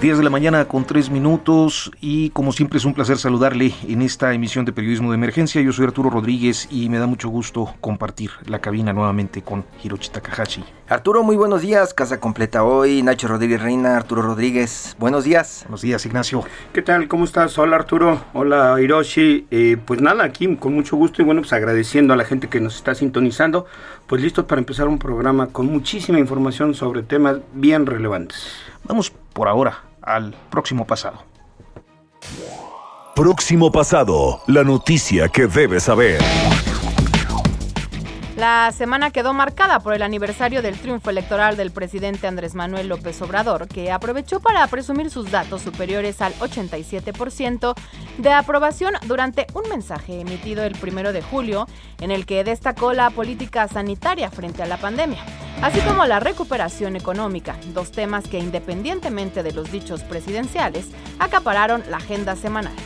10 de la mañana con 3 minutos y como siempre es un placer saludarle en esta emisión de Periodismo de Emergencia. Yo soy Arturo Rodríguez y me da mucho gusto compartir la cabina nuevamente con Hiroshi Takahashi. Arturo, muy buenos días. Casa completa hoy. Nacho Rodríguez Reina, Arturo Rodríguez. Buenos días. Buenos días, Ignacio. ¿Qué tal? ¿Cómo estás? Hola, Arturo. Hola, Hiroshi. Eh, pues nada, aquí con mucho gusto y bueno, pues agradeciendo a la gente que nos está sintonizando. Pues listos para empezar un programa con muchísima información sobre temas bien relevantes. Vamos por ahora al próximo pasado. Próximo pasado, la noticia que debes saber. La semana quedó marcada por el aniversario del triunfo electoral del presidente Andrés Manuel López Obrador, que aprovechó para presumir sus datos superiores al 87% de aprobación durante un mensaje emitido el primero de julio, en el que destacó la política sanitaria frente a la pandemia, así como la recuperación económica, dos temas que independientemente de los dichos presidenciales, acapararon la agenda semanal.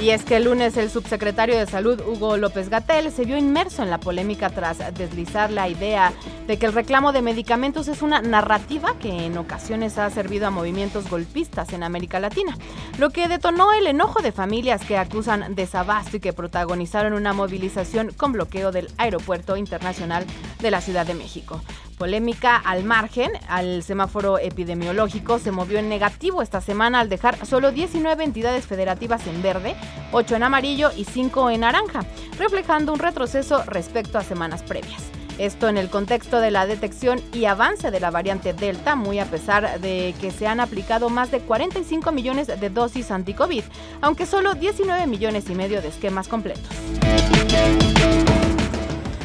Y es que el lunes el subsecretario de Salud, Hugo López Gatel, se vio inmerso en la polémica tras deslizar la idea de que el reclamo de medicamentos es una narrativa que en ocasiones ha servido a movimientos golpistas en América Latina, lo que detonó el enojo de familias que acusan desabasto y que protagonizaron una movilización con bloqueo del Aeropuerto Internacional de la Ciudad de México. Polémica al margen, al semáforo epidemiológico se movió en negativo esta semana al dejar solo 19 entidades federativas en verde, 8 en amarillo y 5 en naranja, reflejando un retroceso respecto a semanas previas. Esto en el contexto de la detección y avance de la variante Delta, muy a pesar de que se han aplicado más de 45 millones de dosis anti-COVID, aunque solo 19 millones y medio de esquemas completos.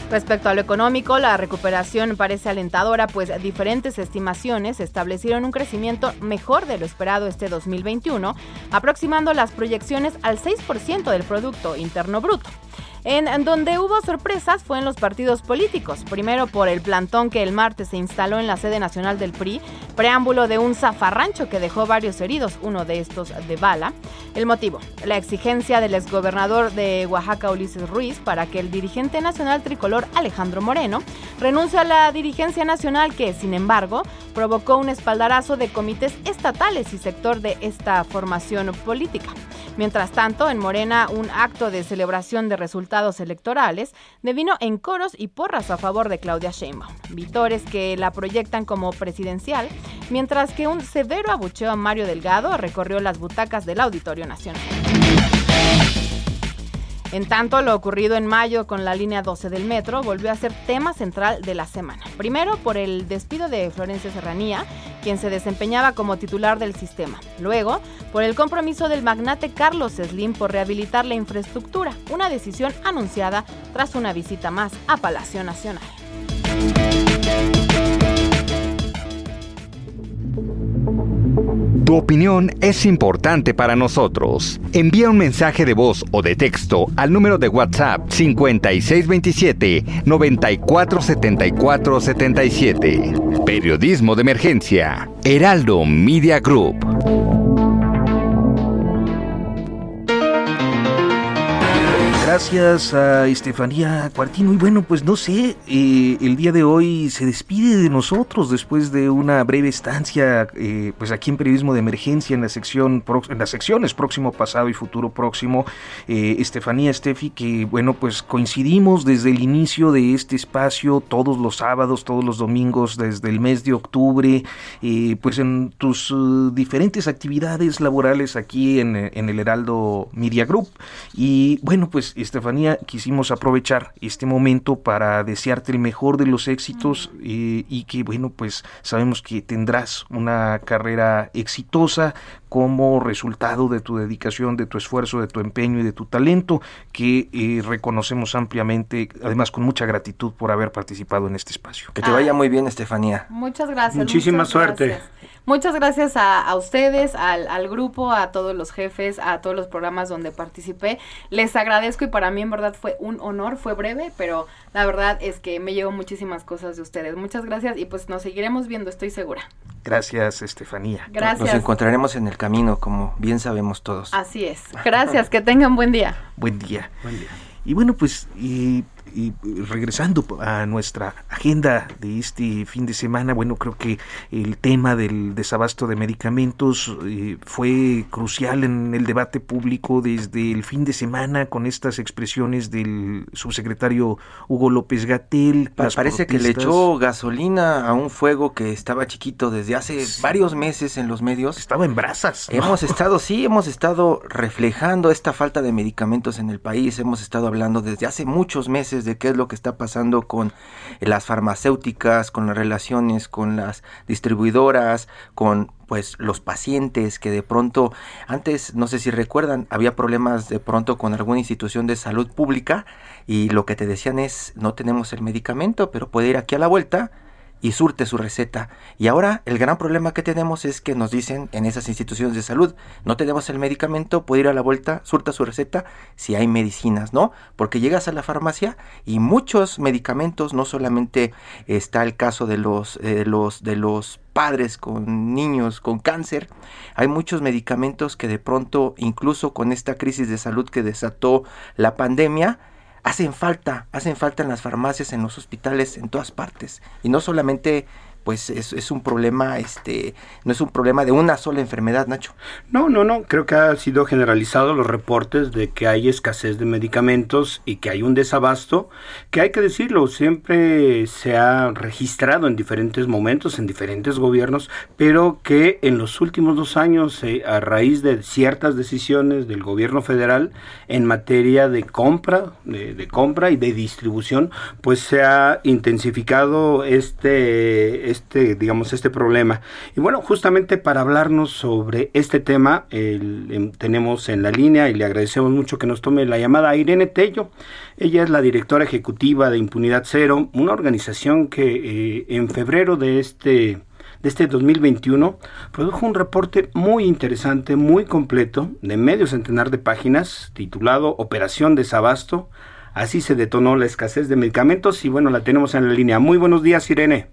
Respecto a lo económico, la recuperación parece alentadora, pues diferentes estimaciones establecieron un crecimiento mejor de lo esperado este 2021, aproximando las proyecciones al 6% del Producto Interno Bruto. En, donde hubo sorpresas fue en los partidos políticos. Primero por el plantón que el martes se instaló en la sede nacional del PRI, preámbulo de un zafarrancho que dejó varios heridos, uno de estos de bala. El motivo, la exigencia del exgobernador de Oaxaca, Ulises Ruiz, para que el dirigente nacional tricolor Alejandro Moreno renuncie a la dirigencia nacional que, sin embargo, provocó un espaldarazo de comités estatales y sector de esta formación política. Mientras tanto, en Morena, un acto de celebración de resultados electorales devino en coros y porras a favor de Claudia Sheinbaum, vitores que la proyectan como presidencial, mientras que un severo abucheo a Mario Delgado recorrió las butacas del Auditorio Nacional. En tanto, lo ocurrido en mayo con la línea 12 del metro volvió a ser tema central de la semana. Primero por el despido de Florencia Serranía, quien se desempeñaba como titular del sistema. Luego, por el compromiso del magnate Carlos Slim por rehabilitar la infraestructura, una decisión anunciada tras una visita más a Palacio Nacional. Tu opinión es importante para nosotros. Envía un mensaje de voz o de texto al número de WhatsApp 5627 947477. Periodismo de emergencia. Heraldo Media Group. Gracias a Estefanía Cuartino. Y bueno, pues no sé, eh, el día de hoy se despide de nosotros después de una breve estancia, eh, pues aquí en Periodismo de Emergencia, en la sección, en las secciones Próximo Pasado y Futuro Próximo. Eh, Estefanía, Estefi, que bueno, pues coincidimos desde el inicio de este espacio, todos los sábados, todos los domingos, desde el mes de octubre, pues en tus diferentes actividades laborales aquí en, en el Heraldo Media Group. Y bueno, pues Estefanía, quisimos aprovechar este momento para desearte el mejor de los éxitos eh, y que bueno, pues sabemos que tendrás una carrera exitosa como resultado de tu dedicación, de tu esfuerzo, de tu empeño y de tu talento, que eh, reconocemos ampliamente, además con mucha gratitud por haber participado en este espacio. Que te vaya muy bien, Estefanía. Muchas gracias. Muchísima suerte. Muchas gracias a, ustedes, al, al, grupo, a todos los jefes, a todos los programas donde participé. Les agradezco y para mí en verdad fue un honor, fue breve, pero la verdad es que me llevo muchísimas cosas de ustedes. Muchas gracias y pues nos seguiremos viendo, estoy segura. Gracias, Estefanía. Gracias. Nos encontraremos en el camino, como bien sabemos todos. Así es. Gracias, que tengan buen día. Buen día. Buen día. Y bueno, pues y y regresando a nuestra agenda de este fin de semana, bueno, creo que el tema del desabasto de medicamentos eh, fue crucial en el debate público desde el fin de semana con estas expresiones del subsecretario Hugo López Gatel. Parece que le echó gasolina a un fuego que estaba chiquito desde hace varios meses en los medios. Estaba en brasas. Hemos estado, sí, hemos estado reflejando esta falta de medicamentos en el país. Hemos estado hablando desde hace muchos meses de qué es lo que está pasando con las farmacéuticas, con las relaciones con las distribuidoras, con pues los pacientes que de pronto antes no sé si recuerdan había problemas de pronto con alguna institución de salud pública y lo que te decían es no tenemos el medicamento pero puede ir aquí a la vuelta y surte su receta. Y ahora el gran problema que tenemos es que nos dicen en esas instituciones de salud, no tenemos el medicamento, puede ir a la vuelta, surta su receta si hay medicinas, ¿no? Porque llegas a la farmacia y muchos medicamentos, no solamente está el caso de los, de los, de los padres con niños con cáncer, hay muchos medicamentos que de pronto, incluso con esta crisis de salud que desató la pandemia, hacen falta, hacen falta en las farmacias, en los hospitales, en todas partes. Y no solamente pues es, es, un problema, este, no es un problema de una sola enfermedad, Nacho. No, no, no, creo que ha sido generalizado los reportes de que hay escasez de medicamentos y que hay un desabasto, que hay que decirlo, siempre se ha registrado en diferentes momentos, en diferentes gobiernos, pero que en los últimos dos años, a raíz de ciertas decisiones del gobierno federal en materia de compra, de compra y de distribución, pues se ha intensificado este este, digamos, este problema. Y bueno, justamente para hablarnos sobre este tema, em, tenemos en la línea y le agradecemos mucho que nos tome la llamada a Irene Tello. Ella es la directora ejecutiva de Impunidad Cero, una organización que eh, en febrero de este de este 2021 produjo un reporte muy interesante, muy completo, de medio centenar de páginas, titulado Operación Desabasto. Así se detonó la escasez de medicamentos y bueno, la tenemos en la línea. Muy buenos días, Irene.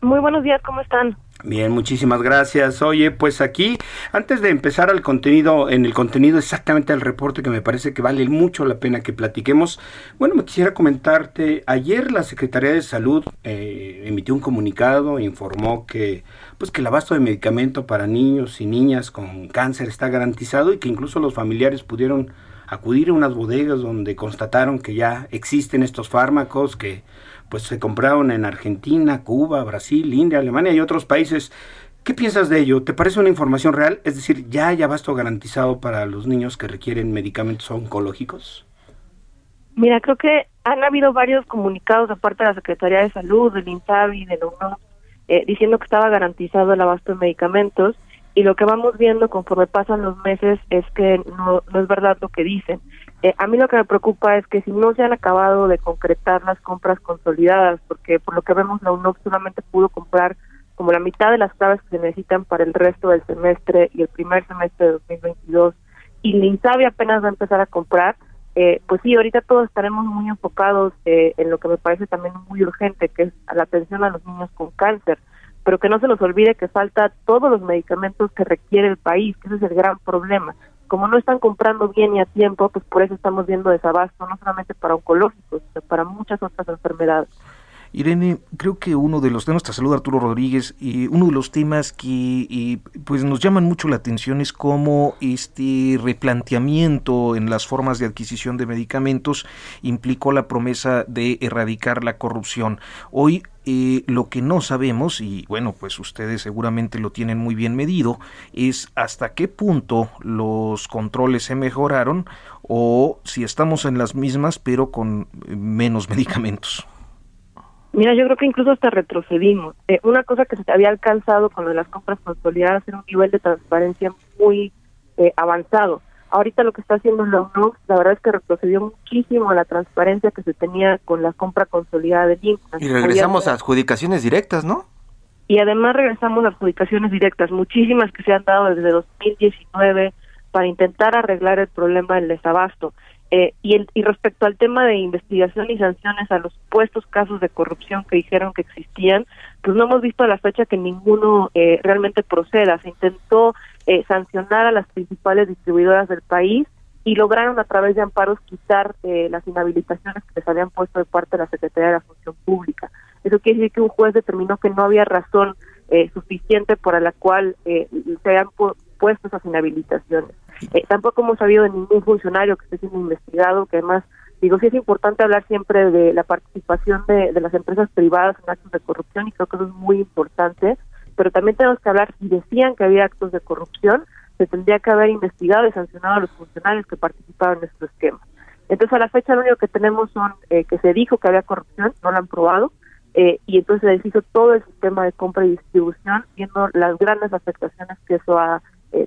Muy buenos días, ¿cómo están? Bien, muchísimas gracias. Oye, pues aquí, antes de empezar al contenido, en el contenido exactamente del reporte que me parece que vale mucho la pena que platiquemos, bueno, me quisiera comentarte, ayer la Secretaría de Salud eh, emitió un comunicado, informó que, pues que el abasto de medicamento para niños y niñas con cáncer está garantizado y que incluso los familiares pudieron acudir a unas bodegas donde constataron que ya existen estos fármacos, que pues se compraron en Argentina, Cuba, Brasil, India, Alemania y otros países. ¿Qué piensas de ello? ¿Te parece una información real? Es decir, ¿ya hay abasto garantizado para los niños que requieren medicamentos oncológicos? Mira, creo que han habido varios comunicados de parte de la Secretaría de Salud, del INSABI, de la UNOM, eh, diciendo que estaba garantizado el abasto de medicamentos y lo que vamos viendo conforme pasan los meses es que no, no es verdad lo que dicen. Eh, a mí lo que me preocupa es que si no se han acabado de concretar las compras consolidadas, porque por lo que vemos la UNOP solamente pudo comprar como la mitad de las claves que se necesitan para el resto del semestre y el primer semestre de 2022, y Linsabi apenas va a empezar a comprar, eh, pues sí, ahorita todos estaremos muy enfocados eh, en lo que me parece también muy urgente, que es la atención a los niños con cáncer, pero que no se nos olvide que falta todos los medicamentos que requiere el país, que ese es el gran problema como no están comprando bien y a tiempo, pues por eso estamos viendo desabasto, no solamente para oncológicos, sino para muchas otras enfermedades. Irene, creo que uno de los temas, te saluda Arturo Rodríguez, y uno de los temas que pues nos llaman mucho la atención es cómo este replanteamiento en las formas de adquisición de medicamentos implicó la promesa de erradicar la corrupción. Hoy eh, lo que no sabemos, y bueno, pues ustedes seguramente lo tienen muy bien medido, es hasta qué punto los controles se mejoraron o si estamos en las mismas pero con menos medicamentos. Mira, yo creo que incluso hasta retrocedimos. Eh, una cosa que se había alcanzado con las compras consolidadas era un nivel de transparencia muy eh, avanzado. Ahorita lo que está haciendo la UNOX, la verdad es que retrocedió muchísimo la transparencia que se tenía con la compra consolidada de INC. Y regresamos a adjudicaciones directas, ¿no? Y además regresamos a adjudicaciones directas, muchísimas que se han dado desde 2019 para intentar arreglar el problema del desabasto. Eh, y, el, y respecto al tema de investigación y sanciones a los supuestos casos de corrupción que dijeron que existían, pues no hemos visto a la fecha que ninguno eh, realmente proceda. Se intentó eh, sancionar a las principales distribuidoras del país y lograron a través de amparos quitar las inhabilitaciones que les habían puesto de parte de la Secretaría de la Función Pública. Eso quiere decir que un juez determinó que no había razón suficiente por la cual se habían puesto esas inhabilitaciones. Eh, tampoco hemos sabido de ningún funcionario que esté siendo investigado, que además, digo, sí es importante hablar siempre de la participación de, las empresas privadas en actos de corrupción y creo que eso es muy importante, pero también tenemos que hablar, si decían que había actos de corrupción, se tendría que haber investigado y sancionado a los funcionarios que participaban en estos esquema. Entonces, a la fecha lo único que tenemos son eh, que se dijo que había corrupción, no lo han probado, eh, y entonces se deshizo todo el sistema de compra y distribución, viendo las grandes afectaciones que eso ha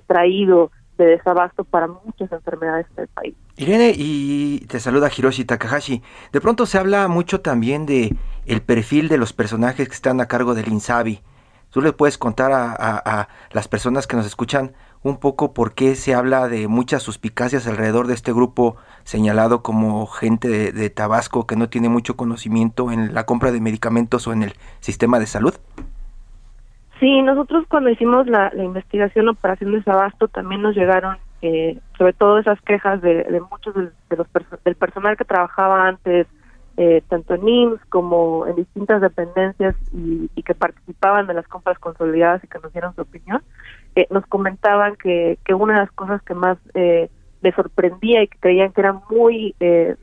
traído de desabasto para muchas enfermedades del país. Irene, y te saluda Hiroshi Takahashi. De pronto se habla mucho también de el perfil de los personajes que están a cargo del INSABI. ¿Tú le puedes contar a, las personas que nos escuchan un poco por qué se habla de muchas suspicacias alrededor de este grupo señalado como gente de Tabasco que no tiene mucho conocimiento en la compra de medicamentos o en el sistema de salud? Sí, nosotros cuando hicimos la, investigación Operación Desabasto también nos llegaron eh, sobre todo esas quejas de, muchos de, los del personal que trabajaba antes, eh, tanto en IMSS como en distintas dependencias y, que participaban de las compras consolidadas y que nos dieron su opinión, eh, nos comentaban que, que una de las cosas que más eh, les sorprendía y que creían que era muy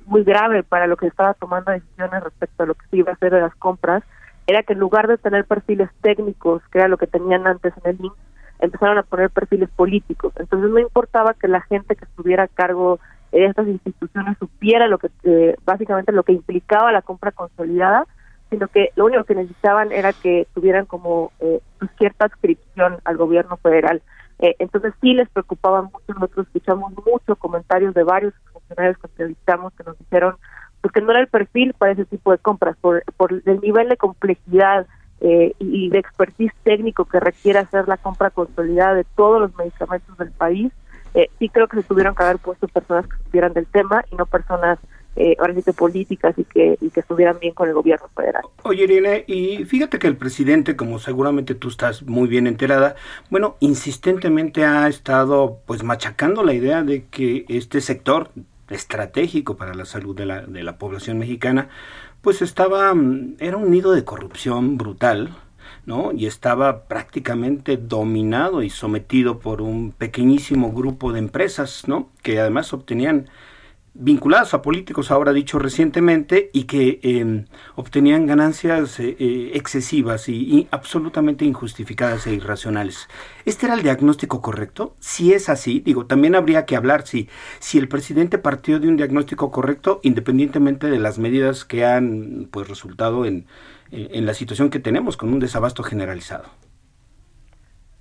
muy grave para lo que estaba tomando decisiones respecto a lo que se iba a hacer de las compras era que en lugar de tener perfiles técnicos, que era lo que tenían antes en el INSS, empezaron a poner perfiles políticos. Entonces no importaba que la gente que estuviera a cargo de estas instituciones supiera lo que eh, básicamente lo que implicaba la compra consolidada, sino que lo único que necesitaban era que tuvieran como eh, pues, cierta adscripción al gobierno federal. Eh, entonces sí les preocupaba mucho, nosotros escuchamos muchos comentarios de varios funcionarios que entrevistamos que nos dijeron porque no era el perfil para ese tipo de compras, por, por el nivel de complejidad eh, y de expertise técnico que requiere hacer la compra consolidada de todos los medicamentos del país, eh, sí creo que se tuvieron que haber puesto personas que supieran del tema y no personas eh, ahora sí que políticas y que, y que estuvieran bien con el gobierno federal. Oye, Irene, y fíjate que el presidente, como seguramente tú estás muy bien enterada, bueno, insistentemente ha estado pues machacando la idea de que este sector estratégico para la salud de la, de la población mexicana, pues estaba, mm, era un nido de corrupción brutal, ¿no? Y estaba prácticamente dominado y sometido por un pequeñísimo grupo de empresas, ¿no? Que además obtenían vinculados a políticos, ahora dicho recientemente, y que em, obtenían ganancias eh, eh, excesivas y, absolutamente injustificadas e irracionales. ¿Este era el diagnóstico correcto? Si es así, digo, también habría que hablar si, si el presidente partió de un diagnóstico correcto, independientemente de las medidas que han pues resultado en, en la situación que tenemos con un desabasto generalizado.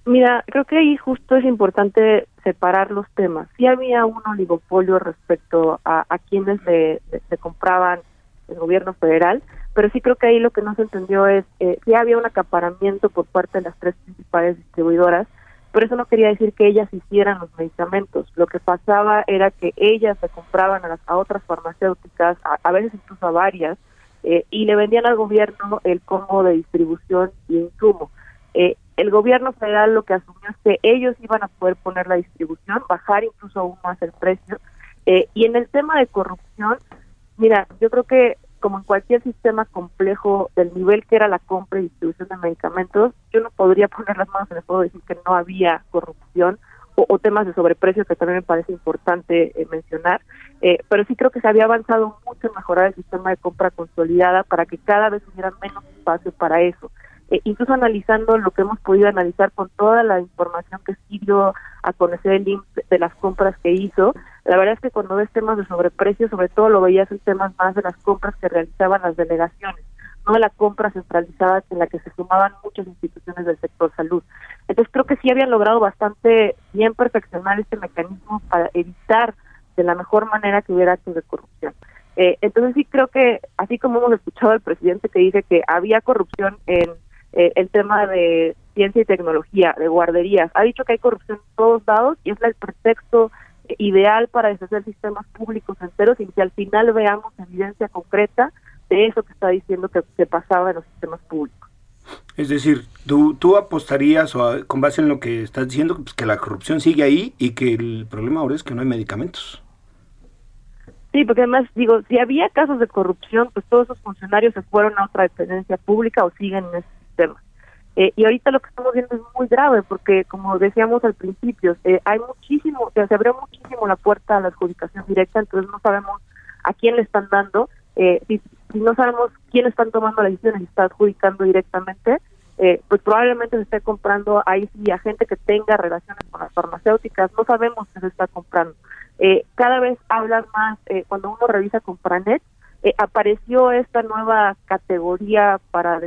Mira, creo que ahí justo es importante separar los temas. Sí había un oligopolio respecto a, a quienes le, compraban el gobierno federal, pero sí creo que ahí lo que no se entendió es eh, sí había un acaparamiento por parte de las tres principales distribuidoras, pero eso no quería decir que ellas hicieran los medicamentos. Lo que pasaba era que ellas se compraban a, las, a otras farmacéuticas, a, veces incluso a varias, eh, y le vendían al gobierno el combo de distribución y insumo. Eh, el gobierno federal lo que asumió es que ellos iban a poder poner la distribución, bajar incluso aún más el precio. Eh, y en el tema de corrupción, mira, yo creo que como en cualquier sistema complejo del nivel que era la compra y distribución de medicamentos, yo no podría poner las manos en el fuego y decir que no había corrupción o, temas de sobreprecio que también me parece importante eh, mencionar, eh, pero sí creo que se había avanzado mucho en mejorar el sistema de compra consolidada para que cada vez hubiera menos espacio para eso. Eh, incluso analizando lo que hemos podido analizar con toda la información que sirvió a conocer el IMSS de las compras que hizo, la verdad es que cuando ves temas de sobreprecio, sobre todo lo veías en temas más de las compras que realizaban las delegaciones, no de la compra centralizada en la que se sumaban muchas instituciones del sector salud. Entonces creo que sí habían logrado bastante bien perfeccionar este mecanismo para evitar de la mejor manera que hubiera actos de corrupción. Eh, entonces sí creo que, así como hemos escuchado al presidente que dice que había corrupción en eh, el tema de ciencia y tecnología, de guarderías. Ha dicho que hay corrupción en todos lados y es el pretexto ideal para deshacer sistemas públicos enteros y que al final veamos evidencia concreta de eso que está diciendo que, pasaba en los sistemas públicos. Es decir, tú, tú apostarías, o con base en lo que estás diciendo, pues, que la corrupción sigue ahí y que el problema ahora es que no hay medicamentos. Sí, porque además digo, si había casos de corrupción, pues todos esos funcionarios se fueron a otra dependencia pública o siguen en ese eh, y ahorita lo que estamos viendo es muy grave porque, como decíamos al principio, eh, hay muchísimo, o sea, se abrió muchísimo la puerta a la adjudicación directa, entonces no sabemos a quién le están dando, eh, si, no sabemos quién están tomando las decisiones y está adjudicando directamente, pues probablemente se esté comprando ahí sí a gente que tenga relaciones con las farmacéuticas, no sabemos qué se está comprando. cada vez hablan más, cuando uno revisa con Pranet, eh, apareció esta nueva categoría para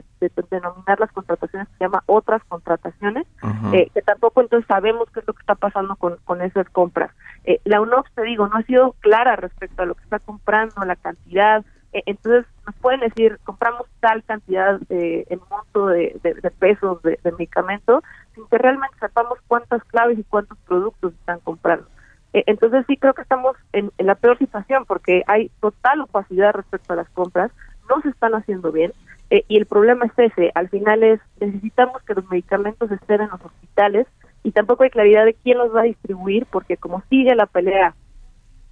denominar las contrataciones que se llama otras contrataciones, eh, que tampoco entonces sabemos qué es lo que está pasando con, con esas compras. Eh, la UNOPS, te digo, no ha sido clara respecto a lo que está comprando, la cantidad, entonces nos pueden decir, compramos tal cantidad en monto de, pesos de, de medicamento, sin que realmente sepamos cuántas claves y cuántos productos están comprando. Eh, entonces sí creo que estamos en, la peor situación porque hay total opacidad respecto a las compras, no se están haciendo bien eh, y el problema es ese, al final es necesitamos que los medicamentos estén en los hospitales y tampoco hay claridad de quién los va a distribuir porque como sigue la pelea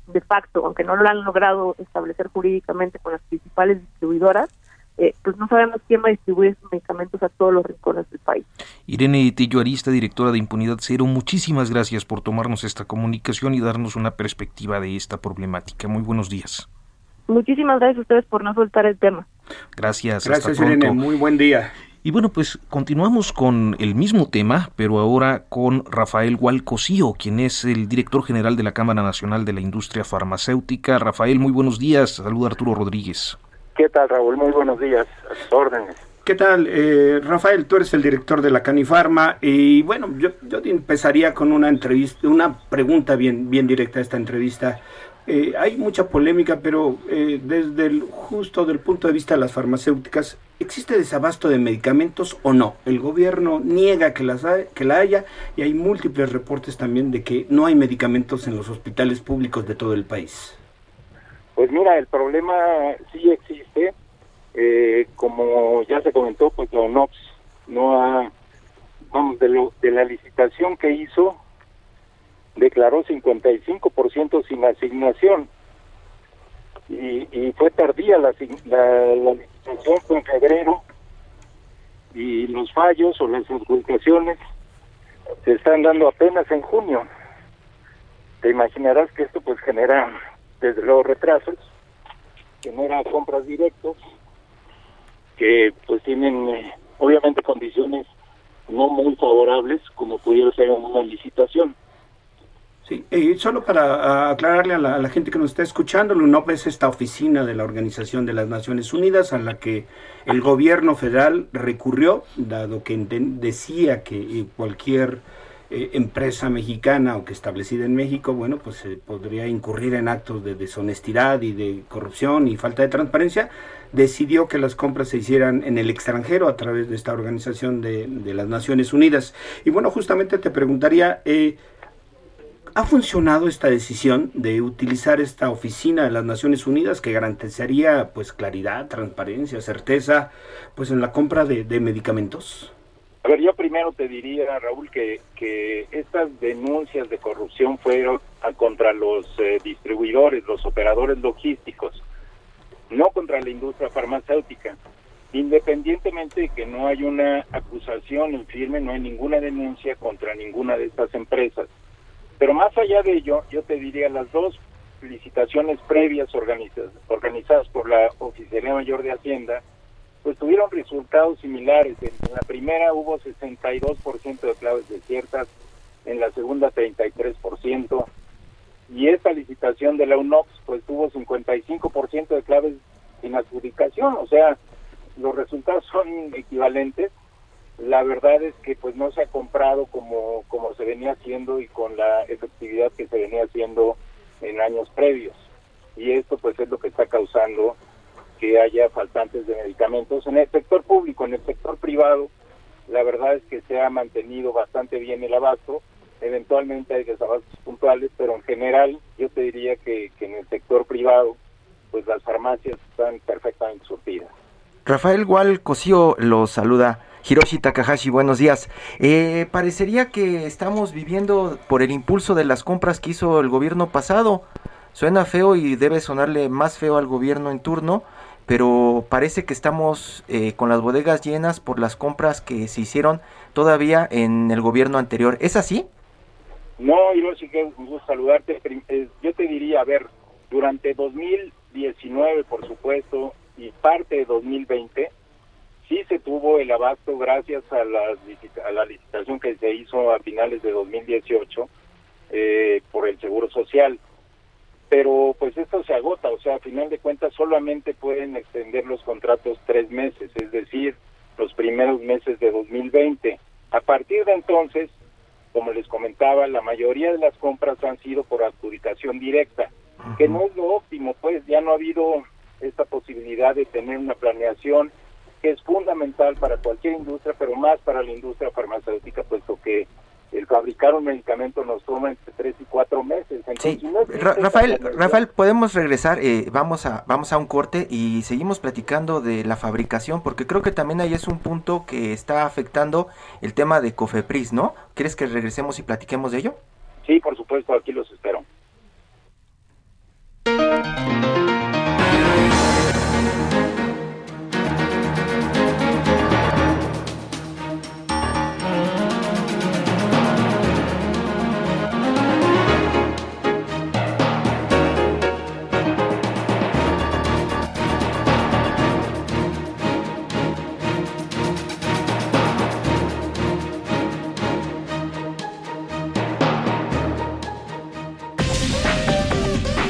de facto, aunque no lo han logrado establecer jurídicamente con las principales distribuidoras, eh, pues no sabemos quién va a distribuir estos medicamentos a todos los rincones del país. Irene Tillo Arista, directora de Impunidad Cero, muchísimas gracias por tomarnos esta comunicación y darnos una perspectiva de esta problemática. Muy buenos días. Muchísimas gracias a ustedes por no soltar el tema. Gracias. Gracias, Irene. Muy buen día. Y bueno, pues continuamos con el mismo tema, pero ahora con Rafael Hualcosío, quien es el director general de la Cámara Nacional de la Industria Farmacéutica. Rafael, muy buenos días. Saluda Arturo Rodríguez. ¿Qué tal, Raúl? Muy buenos días. A. ¿Qué tal, eh, Rafael? Tú eres el director de la Canifarma y bueno, yo, yo empezaría con una entrevista, una pregunta bien, bien directa a esta entrevista. Eh, hay mucha polémica, pero eh, desde el justo del punto de vista de las farmacéuticas, ¿existe desabasto de medicamentos o no? El gobierno niega que, las que la haya y hay múltiples reportes también de que no hay medicamentos en los hospitales públicos de todo el país. Pues mira, el problema sí existe. Eh, como ya se comentó, pues la ONOPS no ha, vamos, de, lo, de la licitación que hizo, declaró 55% sin asignación. Y, y fue tardía la, la, la licitación, fue en febrero, y los fallos o las adjudicaciones se están dando apenas en junio. Te imaginarás que esto pues genera desde los retrasos, que no eran compras directas, que pues tienen eh, obviamente condiciones no muy favorables como pudiera ser en una licitación. Sí, y solo para aclararle a la, gente que nos está escuchando, la UNOP es esta oficina de la Organización de las Naciones Unidas a la que el gobierno federal recurrió, dado que decía que cualquier eh, empresa mexicana o que establecida en México, bueno, pues se podría incurrir en actos de deshonestidad y de corrupción y falta de transparencia, decidió que las compras se hicieran en el extranjero a través de esta organización de, las Naciones Unidas. Y bueno, justamente te preguntaría, eh, ¿ha funcionado esta decisión de utilizar esta oficina de las Naciones Unidas que garantizaría pues claridad, transparencia, certeza, pues en la compra de medicamentos? A ver, yo primero te diría, Raúl, que, que estas denuncias de corrupción fueron contra los eh, distribuidores, los operadores logísticos, no contra la industria farmacéutica. Independientemente de que no hay una acusación en firme, no hay ninguna denuncia contra ninguna de estas empresas. Pero más allá de ello, yo te diría las dos licitaciones previas organizadas, organizadas por la Oficialía Mayor de Hacienda, pues tuvieron resultados similares. En la primera hubo 62% de claves desiertas, en la segunda 33%, y esta licitación de la UNOX pues tuvo 55% de claves sin adjudicación, o sea, los resultados son equivalentes. La verdad es que pues no se ha comprado como, como se venía haciendo y con la efectividad que se venía haciendo en años previos. Y esto pues es lo que está causando que haya faltantes de medicamentos en el sector público, en el sector privado. La verdad es que se ha mantenido bastante bien el abasto. Eventualmente hay desabastos puntuales, pero en general yo te diría que, que en el sector privado pues las farmacias están perfectamente surtidas. Rafael Gual Cosío lo saluda. Hiroshi Takahashi, buenos días. Eh, parecería que estamos viviendo por el impulso de las compras que hizo el gobierno pasado. Suena feo y debe sonarle más feo al gobierno en turno, pero parece que estamos eh, con las bodegas llenas por las compras que se hicieron todavía en el gobierno anterior. ¿Es así? No, Hiroshi, que gusto saludarte. Eh, yo te diría, a ver, durante 2019, por supuesto, y parte de 2020, sí se tuvo el abasto gracias a la, a la licitación que se hizo a finales de 2018 eh, por el Seguro Social. Pero pues esto se agota, o sea, a final de cuentas solamente pueden extender los contratos tres meses, es decir, los primeros meses de 2020. A partir de entonces, como les comentaba, la mayoría de las compras han sido por adjudicación directa, que no es lo óptimo, pues ya no ha habido esta posibilidad de tener una planeación que es fundamental para cualquier industria, pero más para la industria farmacéutica, puesto que el fabricar un medicamento nos toma entre tres y cuatro meses. sí. Rafael, Rafael, podemos regresar, eh, vamos a vamos a un corte y seguimos platicando de la fabricación, porque creo que también ahí es un punto que está afectando el tema de Cofepris, ¿no? ¿Quieres que regresemos y platiquemos de ello? Sí, por supuesto, aquí los espero.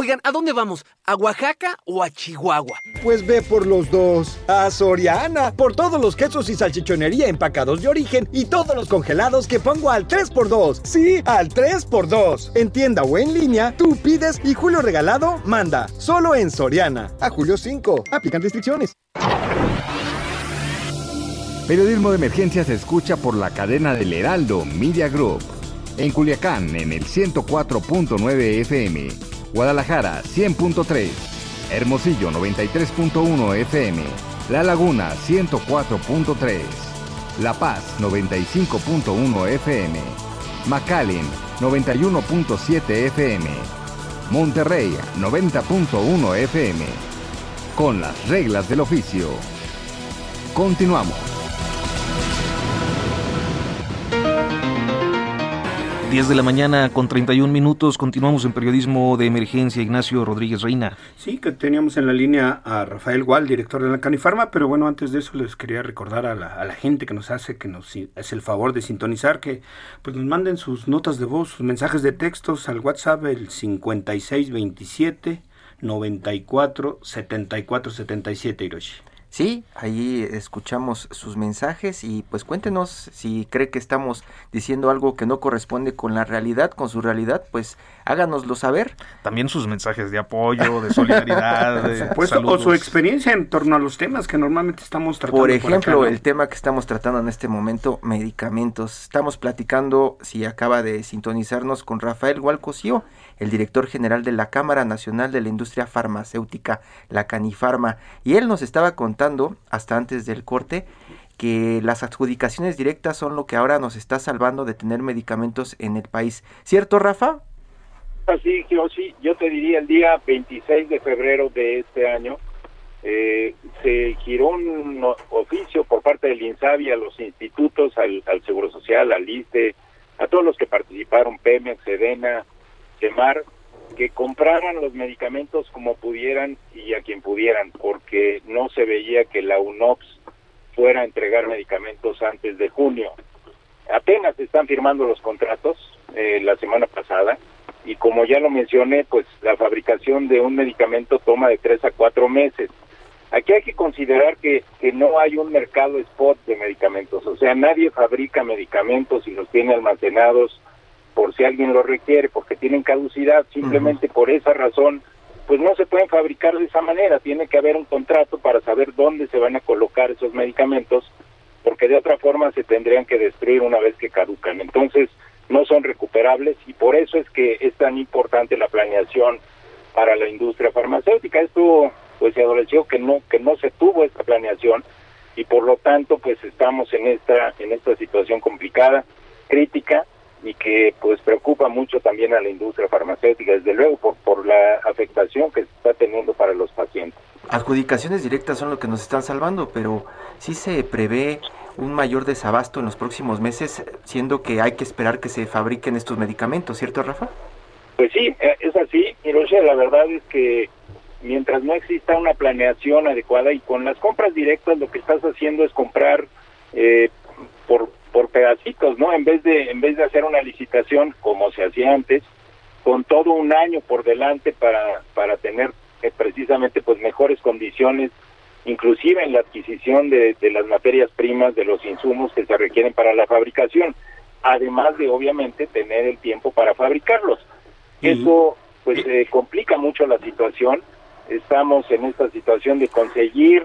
Oigan, ¿a dónde vamos? ¿A Oaxaca o a Chihuahua? Pues ve por los dos. A Soriana, por todos los quesos y salchichonería empacados de origen y todos los congelados que pongo al 3x2. Sí, al 3x2. En tienda o en línea, tú pides y Julio Regalado manda. Solo en Soriana. A Julio 5. Aplican restricciones. Periodismo de emergencia se escucha por la cadena del Heraldo Media Group. En Culiacán, en el 104.9 FM. Guadalajara 100.3, Hermosillo 93.1 FM, La Laguna 104.3, La Paz 95.1 FM, McAllen 91.7 FM, Monterrey 90.1 FM. Con las reglas del oficio. Continuamos. 10 de la mañana con 31 minutos. Continuamos en periodismo de emergencia. Ignacio Rodríguez Reina. Sí, que teníamos en la línea a Rafael Gual, director de la Canifarma, pero bueno, antes de eso les quería recordar a la, gente que nos hace, que nos hace el favor de sintonizar, que pues nos manden sus notas de voz, sus mensajes de textos al WhatsApp el 5627 94 74 77 Hiroshi. Sí, ahí escuchamos sus mensajes y pues cuéntenos si cree que estamos diciendo algo que no corresponde con la realidad, con su realidad, pues háganoslo saber. También sus mensajes de apoyo, de solidaridad, de o su experiencia en torno a los temas que normalmente estamos tratando. Por ejemplo, el tema que estamos tratando en este momento, medicamentos. Estamos platicando, si acaba de sintonizarnos, con Rafael Hualcosio, el director general de la Cámara Nacional de la Industria Farmacéutica, la Canifarma, y él nos estaba contando, hasta antes del corte, que las adjudicaciones directas son lo que ahora nos está salvando de tener medicamentos en el país. ¿Cierto, Rafa? Así, sí, yo te diría el día 26 de febrero de este año, eh, se giró un oficio por parte del INSABI a los institutos, al, Seguro Social, al ISTE, a todos los que participaron, Pemex, Sedena, Semar, que compraran los medicamentos como pudieran y a quien pudieran, porque no se veía que la UNOPS fuera a entregar medicamentos antes de junio. Apenas están firmando los contratos eh, la semana pasada y como ya lo mencioné, pues la fabricación de un medicamento toma de tres a cuatro meses. Aquí hay que considerar que, que no hay un mercado spot de medicamentos, o sea, nadie fabrica medicamentos y los tiene almacenados por si alguien lo requiere, porque tienen caducidad, simplemente por esa razón pues no se pueden fabricar de esa manera, tiene que haber un contrato para saber dónde se van a colocar esos medicamentos, porque de otra forma se tendrían que destruir una vez que caducan. Entonces, no son recuperables y por eso es que es tan importante la planeación para la industria farmacéutica. Esto pues se adoleció que no que no se tuvo esta planeación y por lo tanto pues estamos en esta en esta situación complicada, crítica y que pues preocupa mucho también a la industria farmacéutica, desde luego por, por la afectación que se está teniendo para los pacientes. Adjudicaciones directas son lo que nos están salvando, pero sí se prevé un mayor desabasto en los próximos meses, siendo que hay que esperar que se fabriquen estos medicamentos, ¿cierto, Rafa? Pues sí, eh, es así, Hiroshi, la verdad es que mientras no exista una planeación adecuada y con las compras directas lo que estás haciendo es comprar eh, por por pedacitos, ¿no? En vez de en vez de hacer una licitación como se hacía antes, con todo un año por delante para para tener eh, precisamente pues mejores condiciones, inclusive en la adquisición de, de las materias primas, de los insumos que se requieren para la fabricación, además de obviamente tener el tiempo para fabricarlos. Eso pues eh, complica mucho la situación. Estamos en esta situación de conseguir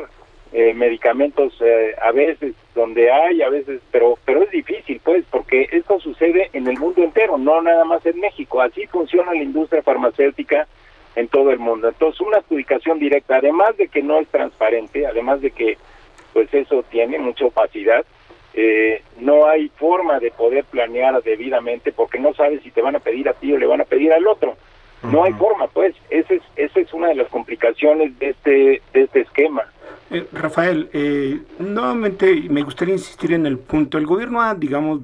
eh, medicamentos eh, a veces donde hay, a veces, pero pero es difícil, pues, porque esto sucede en el mundo entero, no nada más en México. Así funciona la industria farmacéutica en todo el mundo. Entonces, una adjudicación directa, además de que no es transparente, además de que, pues, eso tiene mucha opacidad, eh, no hay forma de poder planear debidamente porque no sabes si te van a pedir a ti o le van a pedir al otro. No hay forma, pues, esa es, esa es una de las complicaciones de este, de este esquema. Eh, Rafael, eh, nuevamente me gustaría insistir en el punto. El gobierno ha, digamos,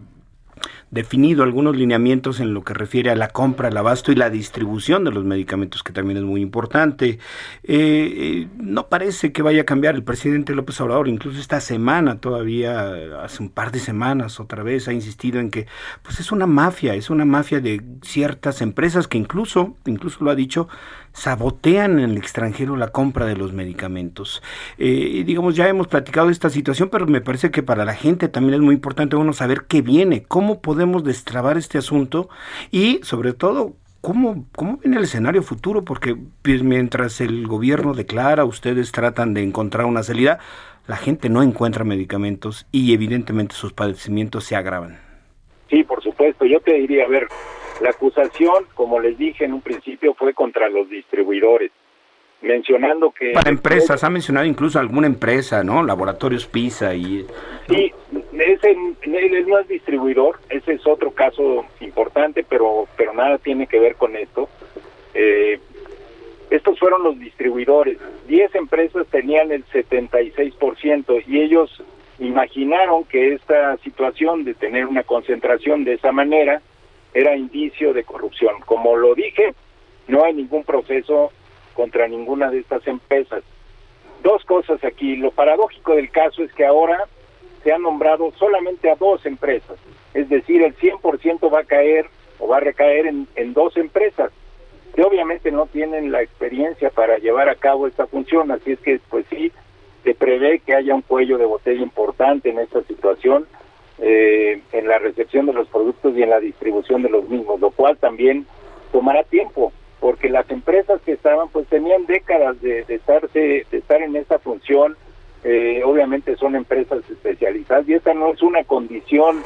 definido algunos lineamientos en lo que refiere a la compra, el abasto y la distribución de los medicamentos, que también es muy importante. Eh, eh, no parece que vaya a cambiar el presidente López Obrador, incluso esta semana todavía, hace un par de semanas otra vez, ha insistido en que pues es una mafia, es una mafia de ciertas empresas que incluso, incluso lo ha dicho, sabotean en el extranjero la compra de los medicamentos. Eh, digamos, ya hemos platicado de esta situación, pero me parece que para la gente también es muy importante uno saber qué viene, cómo podemos destrabar este asunto y sobre todo ¿Cómo, ¿Cómo viene el escenario futuro? Porque pues, mientras el gobierno declara, ustedes tratan de encontrar una salida, la gente no encuentra medicamentos y evidentemente sus padecimientos se agravan. Sí, por supuesto. Yo te diría, a ver, la acusación, como les dije en un principio, fue contra los distribuidores, mencionando que... Para empresas, ha mencionado incluso alguna empresa, ¿no? Laboratorios PISA y... Sí, ese, él no es distribuidor, ese es otro caso importante, pero, pero nada tiene que ver con esto. Eh, estos fueron los distribuidores. Diez empresas tenían el 76% y ellos imaginaron que esta situación de tener una concentración de esa manera era indicio de corrupción. Como lo dije, no hay ningún proceso contra ninguna de estas empresas. Dos cosas aquí. Lo paradójico del caso es que ahora se han nombrado solamente a dos empresas. Es decir, el 100% va a caer o va a recaer en, en dos empresas que obviamente no tienen la experiencia para llevar a cabo esta función. Así es que, pues sí, se prevé que haya un cuello de botella importante en esta situación eh, en la recepción de los productos y en la distribución de los mismos, lo cual también tomará tiempo, porque las empresas que estaban pues tenían décadas de, de, estarse, de estar en esta función, eh, obviamente son empresas especializadas y esta no es una condición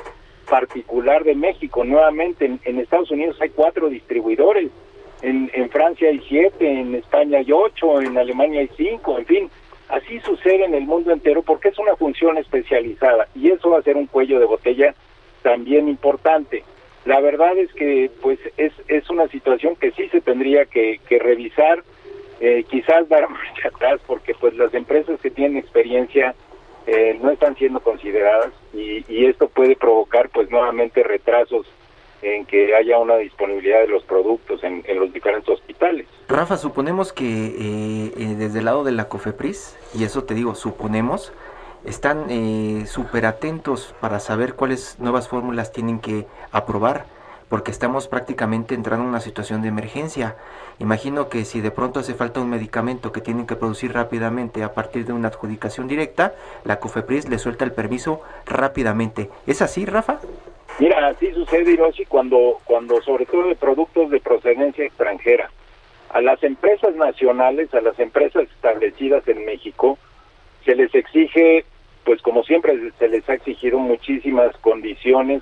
particular de México. Nuevamente, en, Estados Unidos hay cuatro distribuidores, en, en, Francia hay siete, en España hay ocho, en Alemania hay cinco, en fin, así sucede en el mundo entero porque es una función especializada y eso va a ser un cuello de botella también importante. La verdad es que pues es, es una situación que sí se tendría que, revisar, eh, quizás dar marcha atrás porque pues las empresas que tienen experiencia eh, no están siendo consideradas y, y esto puede provocar pues nuevamente retrasos en que haya una disponibilidad de los productos en, los diferentes hospitales. Rafa, suponemos que eh, eh, desde el lado de la COFEPRIS, y eso te digo, suponemos, están eh, súper atentos para saber cuáles nuevas fórmulas tienen que aprobar, porque estamos prácticamente entrando en una situación de emergencia. Imagino que si de pronto hace falta un medicamento que tienen que producir rápidamente a partir de una adjudicación directa, la COFEPRIS le suelta el permiso rápidamente. ¿Es así, Rafa? Mira, así sucede, Hiroshi, cuando, cuando sobre todo de productos de procedencia extranjera. A las empresas nacionales, a las empresas establecidas en México, se les exige pues como siempre se les ha exigido muchísimas condiciones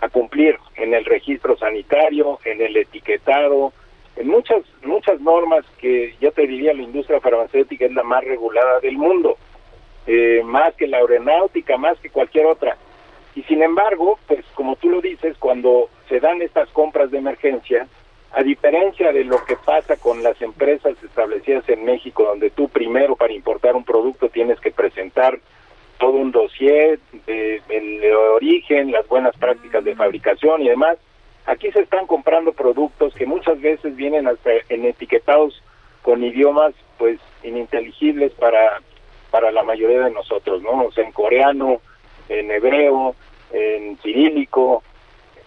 a cumplir en el registro sanitario, en el etiquetado, en muchas muchas normas que yo te diría la industria farmacéutica es la más regulada del mundo, eh, más que la aeronáutica, más que cualquier otra. Y sin embargo, pues como tú lo dices, cuando se dan estas compras de emergencia, a diferencia de lo que pasa con las empresas establecidas en México, donde tú primero para importar un producto tienes que presentar todo un dossier de, el origen, las buenas prácticas de fabricación y demás. Aquí se están comprando productos que muchas veces vienen hasta en etiquetados con idiomas pues ininteligibles para para la mayoría de nosotros, ¿no? O sea, en coreano, en hebreo, en cirílico,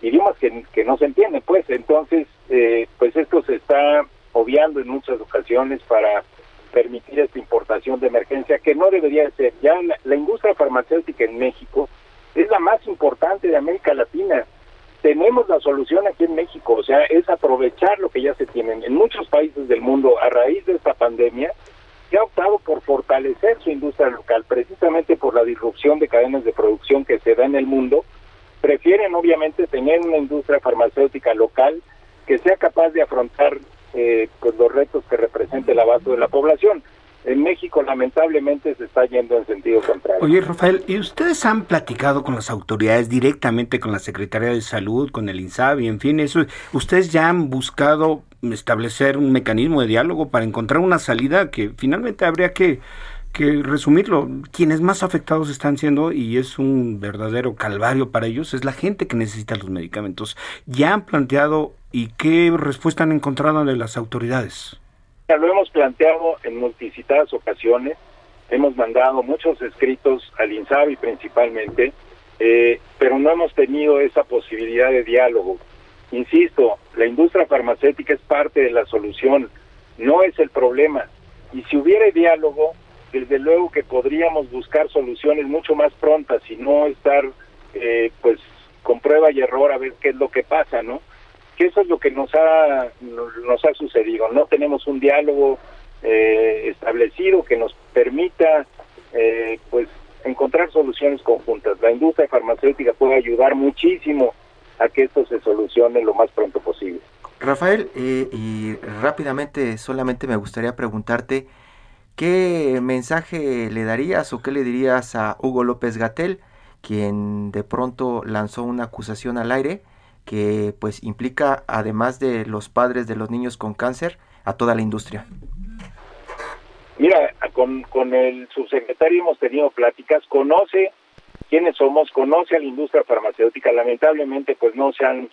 idiomas que, que no se entienden, pues. Entonces, eh, pues esto se está obviando en muchas ocasiones para permitir esta importación de emergencia, que no debería ser. Ya la, industria farmacéutica en México es la más importante de América Latina. Tenemos la solución aquí en México, o sea, es aprovechar lo que ya se tienen. En muchos países del mundo, a raíz de esta pandemia, se ha optado por fortalecer su industria local, precisamente por la disrupción de cadenas de producción que se da en el mundo. Prefieren, obviamente, tener una industria farmacéutica local que sea capaz de afrontar eh, pues los retos que representa el abasto de la población. En México lamentablemente se está yendo en sentido contrario. Oye Rafael, ¿y ustedes han platicado con las autoridades directamente, con la Secretaría de Salud, con el INSABI, en fin, eso, ustedes ya han buscado establecer un mecanismo de diálogo para encontrar una salida que finalmente habría que que resumirlo, quienes más afectados están siendo, y es un verdadero calvario para ellos, es la gente que necesita los medicamentos. ¿Ya han planteado y qué respuesta han encontrado de las autoridades? Lo hemos planteado en multicitas ocasiones, hemos mandado muchos escritos al INSABI principalmente, eh, pero no hemos tenido esa posibilidad de diálogo. Insisto, la industria farmacéutica es parte de la solución, no es el problema. Y si hubiera diálogo, desde luego que podríamos buscar soluciones mucho más prontas y no estar eh, pues con prueba y error a ver qué es lo que pasa, ¿no? Que eso es lo que nos ha nos ha sucedido. No tenemos un diálogo eh, establecido que nos permita eh, pues encontrar soluciones conjuntas. La industria farmacéutica puede ayudar muchísimo a que esto se solucione lo más pronto posible. Rafael, y rápidamente solamente me gustaría preguntarte ¿Qué mensaje le darías o qué le dirías a Hugo López Gatel, quien de pronto lanzó una acusación al aire que pues implica además de los padres de los niños con cáncer a toda la industria? Mira, con, con el subsecretario hemos tenido pláticas, conoce quiénes somos, conoce a la industria farmacéutica, lamentablemente pues no se han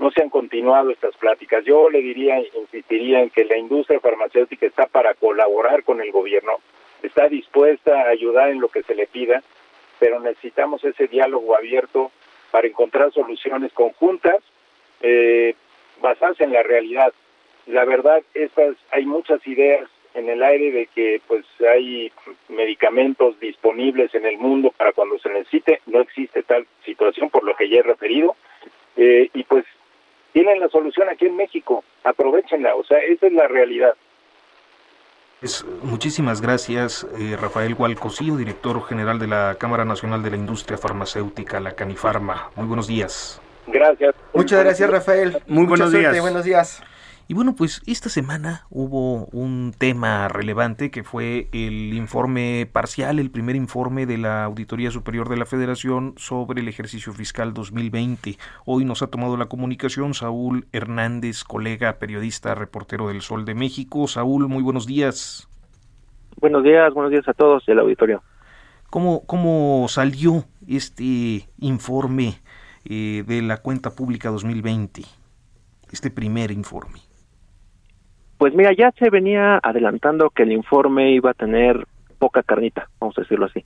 no se han continuado estas pláticas. Yo le diría, insistiría en que la industria farmacéutica está para colaborar con el gobierno, está dispuesta a ayudar en lo que se le pida, pero necesitamos ese diálogo abierto para encontrar soluciones conjuntas eh, basadas en la realidad. La verdad, estas, hay muchas ideas en el aire de que pues hay medicamentos disponibles en el mundo para cuando se necesite, no existe tal situación por lo que ya he referido, eh, y pues tienen la solución aquí en México, aprovechenla, o sea, esa es la realidad. Pues, muchísimas gracias, eh, Rafael Gualcosío, director general de la Cámara Nacional de la Industria Farmacéutica, la Canifarma. Muy buenos días. Gracias. Muchas gracias, Rafael. Muy buenos días. Buenos días. Y bueno, pues esta semana hubo un tema relevante que fue el informe parcial, el primer informe de la Auditoría Superior de la Federación sobre el ejercicio fiscal 2020. Hoy nos ha tomado la comunicación Saúl Hernández, colega, periodista, reportero del Sol de México. Saúl, muy buenos días. Buenos días, buenos días a todos del auditorio. ¿Cómo, cómo salió este informe eh, de la cuenta pública 2020? Este primer informe. Pues mira, ya se venía adelantando que el informe iba a tener poca carnita, vamos a decirlo así.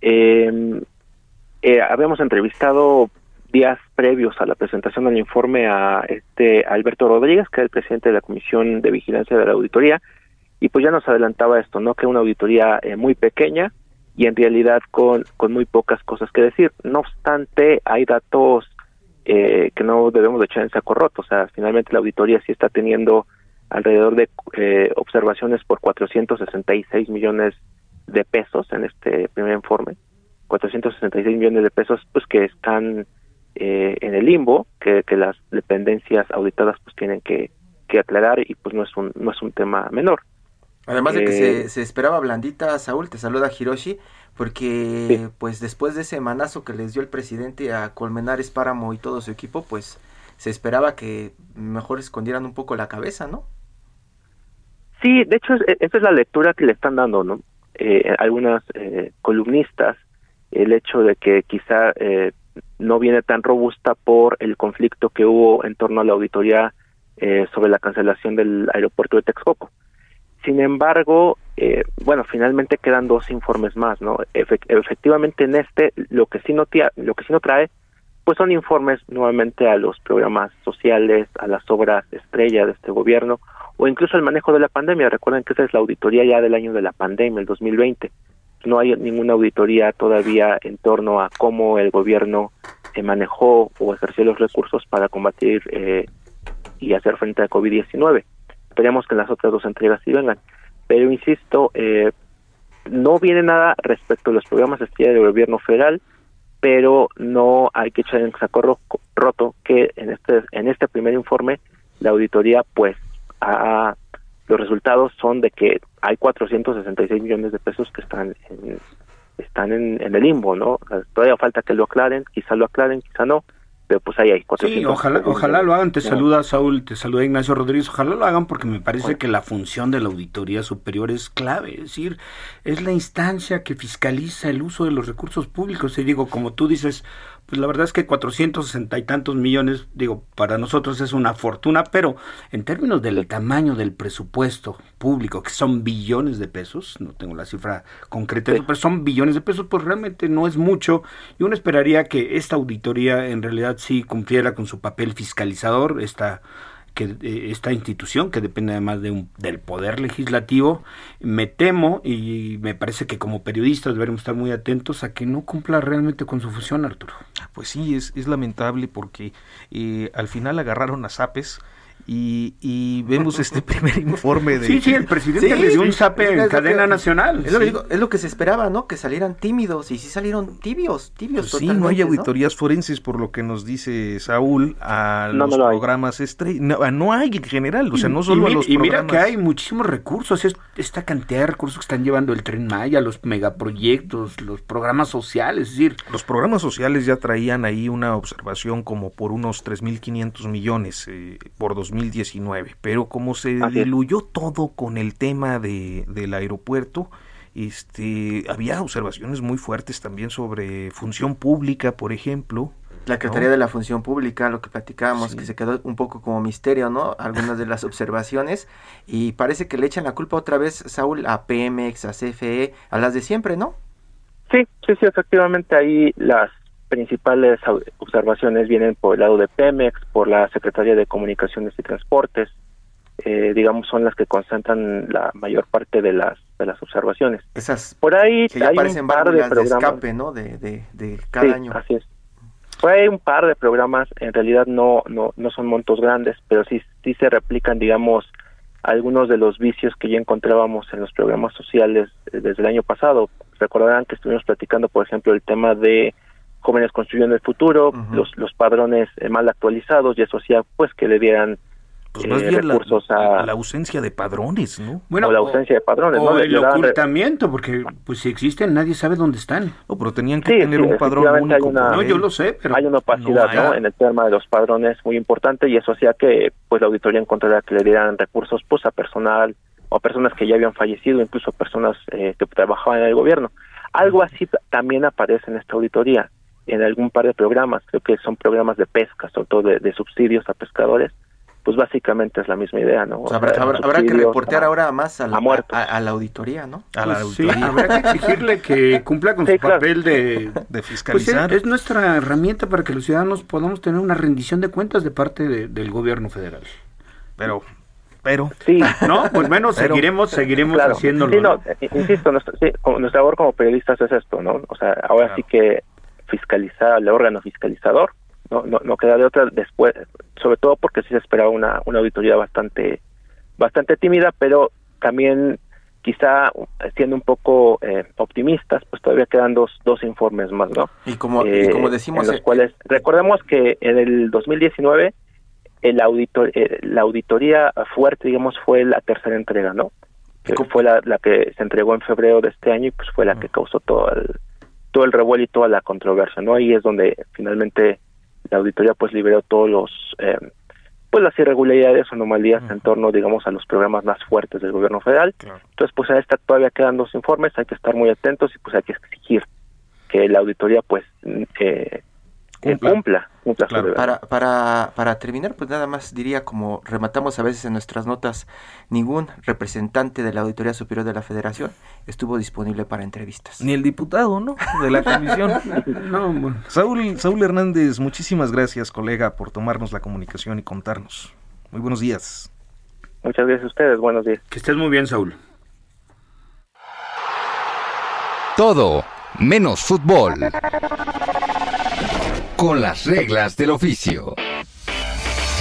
Eh, eh, habíamos entrevistado días previos a la presentación del informe a este Alberto Rodríguez, que es el presidente de la Comisión de Vigilancia de la Auditoría, y pues ya nos adelantaba esto, ¿no? Que una auditoría eh, muy pequeña y en realidad con, con muy pocas cosas que decir. No obstante, hay datos eh, que no debemos de echar en saco roto, o sea, finalmente la auditoría sí está teniendo alrededor de eh, observaciones por 466 millones de pesos en este primer informe. 466 millones de pesos pues que están eh, en el limbo, que, que las dependencias auditadas pues tienen que, que aclarar y pues no es un, no es un tema menor. Además de que se, Eh, se esperaba blandita, Saúl, te saluda Hiroshi, porque pues después de ese manazo que les dio el presidente a Colmenares Páramo y todo su equipo, pues se esperaba que mejor escondieran un poco la cabeza, ¿no? Sí, de hecho, es- esa es la lectura que le están dando, ¿no? Eh, algunas eh, columnistas, el hecho de que quizá eh, no viene tan robusta por el conflicto que hubo en torno a la auditoría eh, sobre la cancelación del aeropuerto de Texcoco. Sin embargo, eh, bueno, finalmente quedan dos informes más, ¿no? Efe- efectivamente, en este, lo que sí no lo que sí no trae, pues son informes nuevamente a los programas sociales, a las obras estrella de este gobierno, o incluso el manejo de la pandemia. Recuerden que esa es la auditoría ya del año de la pandemia, el 2020. No hay ninguna auditoría todavía en torno a cómo el gobierno se manejó o ejerció los recursos para combatir eh, y hacer frente a COVID-19. Esperemos que en las otras dos entregas sí vengan. Pero insisto, eh, no viene nada respecto a los programas estrella del gobierno federal, pero no hay que echar en saco ro- roto que en este en este primer informe la auditoría pues ha- los resultados son de que hay 466 millones de pesos que están en, están en, en el limbo, ¿no? Todavía falta que lo aclaren, quizá lo aclaren, quizá no, pero pues ahí hay 400. Sí, ojalá, ojalá lo hagan. Te saluda Saúl, te saluda Ignacio Rodríguez. Ojalá lo hagan porque me parece que la función de la auditoría superior es clave. Es decir, es la instancia que fiscaliza el uso de los recursos públicos. Y digo, como tú dices, pues la verdad es que 460 y tantos millones, digo, para nosotros es una fortuna, pero en términos del tamaño del presupuesto público, que son billones de pesos, no tengo la cifra concreta, pero son billones de pesos, pues realmente no es mucho. Y uno esperaría que esta auditoría en realidad sí cumpliera con su papel fiscalizador, esta que eh, esta institución que depende además de un, del poder legislativo, me temo y me parece que como periodistas deberemos estar muy atentos a que no cumpla realmente con su función, Arturo. Pues sí, es, es lamentable porque eh, al final agarraron a Zapes y, y vemos este primer informe de... Sí, sí, el presidente le dio un zape es en lo cadena que- nacional. Es lo, que sí. digo, es lo que se esperaba, ¿no? Que salieran tímidos, y sí salieron tibios, tibios Pues sí, no hay auditorías forenses por lo que nos dice Saúl a No, los no lo hay. programas estrella. No, no hay en general, o sea, no Y- solo y, a los y mira programas. que hay muchísimos recursos, es- esta cantidad de recursos que están llevando el Tren Maya, los megaproyectos, los programas sociales, es decir, Los programas sociales ya traían ahí una observación como por unos 3.500 millones eh, por 2019, pero como se Así es. diluyó todo con el tema de, del aeropuerto, este, había observaciones muy fuertes también sobre función pública, por ejemplo. La Secretaría ¿no? de la Función Pública, lo que platicábamos, Sí. que se quedó un poco como misterio, ¿no? Algunas de las observaciones. Y parece que le echan la culpa otra vez, Saúl, a Pemex, a CFE, a las de siempre, ¿no? Sí, sí, sí, efectivamente ahí las principales observaciones vienen por el lado de Pemex, por la Secretaría de Comunicaciones y Transportes, eh, digamos son las que concentran la mayor parte de las de las observaciones. Esas Por ahí que ya hay parecen un par de programas. escape, ¿no? De, de, de cada Sí, año. así es. Fue un par de programas, en realidad no, no, no son montos grandes, pero sí, sí se replican, digamos, algunos de los vicios que ya encontrábamos en los programas sociales eh, desde el año pasado. Recordarán que estuvimos platicando, por ejemplo, el tema de jóvenes construyendo el futuro, los, los padrones eh, mal actualizados y eso hacía pues que le dieran pues más eh, bien la, recursos a la ausencia de padrones, ¿no? o la ausencia de padrones, o el le daban re- ocultamiento, porque pues si existen nadie sabe dónde están. No, pero tenían que Sí, tener sí, un padrón único. una- No, yo lo sé, pero hay una opacidad no en el tema de los padrones muy importante y eso hacía que pues la auditoría encontrara que le dieran recursos pues a personal o personas que ya habían fallecido incluso personas eh, que trabajaban en el gobierno algo así también aparece en esta auditoría en algún par de programas creo que son programas de pesca sobre todo de, de subsidios a pescadores pues básicamente es la misma idea no O sea, O habrá, sea, habrá- habrá que reportear a- ahora más a la, a muertos. a- a la auditoría, ¿no? A la Pues sí, auditoría habrá que exigirle que cumpla con Sí, su claro. papel de... de Pues es, fiscalizar. es nuestra herramienta para que los ciudadanos podamos tener una rendición de cuentas de parte de- del gobierno federal. Pero, pero, sí No, pues bueno, Pero- seguiremos, seguiremos Claro. haciéndolo. Sí, no, ¿no? insisto, nuestra, sí, nuestra labor como periodistas es esto, ¿no? O sea, ahora Claro. sí que fiscalizar al órgano fiscalizador, no, no, no queda de otra después, sobre todo porque sí se esperaba una, una auditoría bastante, bastante tímida, pero también quizá eh, siendo un poco eh, optimistas, pues todavía quedan dos, dos informes más, ¿no? Y como, y Eh, como decimos, en los eh, cuales recordemos que en el 2019 el auditor, eh, la auditoría fuerte digamos fue la tercera entrega no que fue la, la que se entregó en febrero de este año y pues fue la que causó todo el todo el revuelo y toda la controversia no ahí es donde finalmente la auditoría pues liberó todos los eh, pues las irregularidades o anomalías en torno digamos a los programas más fuertes del gobierno federal. Claro. entonces pues a esta todavía quedan dos informes hay que estar muy atentos y pues hay que exigir que la auditoría pues eh, Cumpla. cumpla, cumpla su Claro. Para, para, para terminar, pues nada más diría, como rematamos a veces en nuestras notas, ningún representante de la Auditoría Superior de la Federación estuvo disponible para entrevistas. ni el diputado, ¿no? De la comisión. No, bueno. Saúl, Saúl Hernández, muchísimas gracias, colega, por tomarnos la comunicación y contarnos. Muy buenos días. Muchas gracias a ustedes, buenos días. Que estés muy bien, Saúl. Todo menos fútbol. Con las reglas del oficio.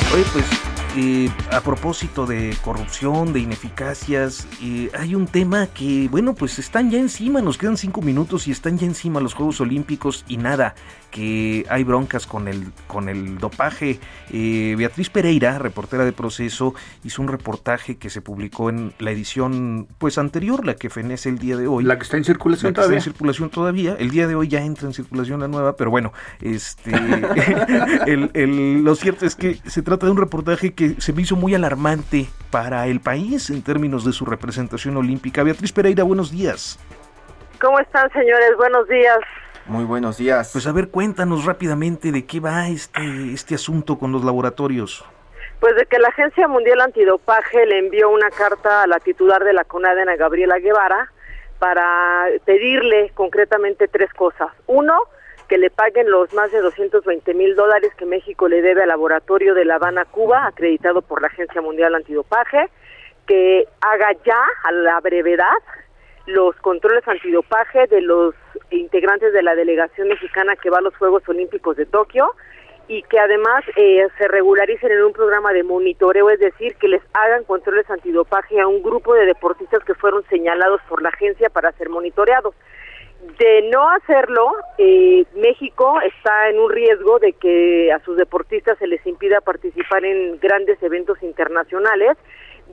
Pues eh, a propósito de corrupción, de ineficacias, eh, hay un tema que, bueno, pues están ya encima, nos quedan cinco minutos y están ya encima los Juegos Olímpicos y nada, que hay broncas con el, con el dopaje. Eh, Beatriz Pereira, reportera de Proceso, hizo un reportaje que se publicó en la edición pues anterior, la que fenece el día de hoy. La que está en circulación La que está todavía. en circulación todavía. El día de hoy ya entra en circulación la nueva, pero bueno, este, el- el- lo cierto es que se trata de un reportaje que se me hizo muy alarmante para el país en términos de su representación olímpica. Beatriz Pereira, buenos días. ¿Cómo están, señores? Buenos días. Muy buenos días. Pues a ver, cuéntanos rápidamente de qué va este, este asunto con los laboratorios. Pues de que la Agencia Mundial Antidopaje le envió una carta a la titular de la CONADEN, a Gabriela Guevara, para pedirle concretamente tres cosas. Uno, que le paguen los más de 220 mil dólares que México le debe al laboratorio de La Habana, Cuba, acreditado por la Agencia Mundial Antidopaje, que haga ya a la brevedad los controles antidopaje de los integrantes de la delegación mexicana que va a los Juegos Olímpicos de Tokio y que además eh, se regularicen en un programa de monitoreo, es decir, que les hagan controles antidopaje a un grupo de deportistas que fueron señalados por la agencia para ser monitoreados. De no hacerlo, eh, México está en un riesgo de que a sus deportistas se les impida participar en grandes eventos internacionales.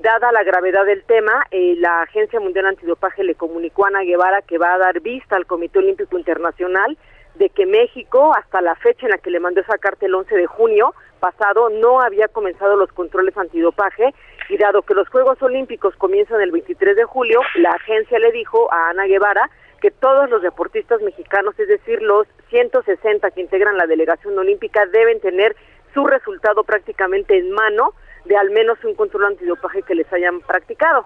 Dada la gravedad del tema, eh, la Agencia Mundial Antidopaje le comunicó a Ana Guevara que va a dar vista al Comité Olímpico Internacional de que México, hasta la fecha en la que le mandó esa carta el 11 de junio pasado, no había comenzado los controles antidopaje y dado que los Juegos Olímpicos comienzan el 23 de julio, la agencia le dijo a Ana Guevara que todos los deportistas mexicanos, es decir, los 160 que integran la delegación olímpica, deben tener su resultado prácticamente en mano de al menos un control antidopaje que les hayan practicado.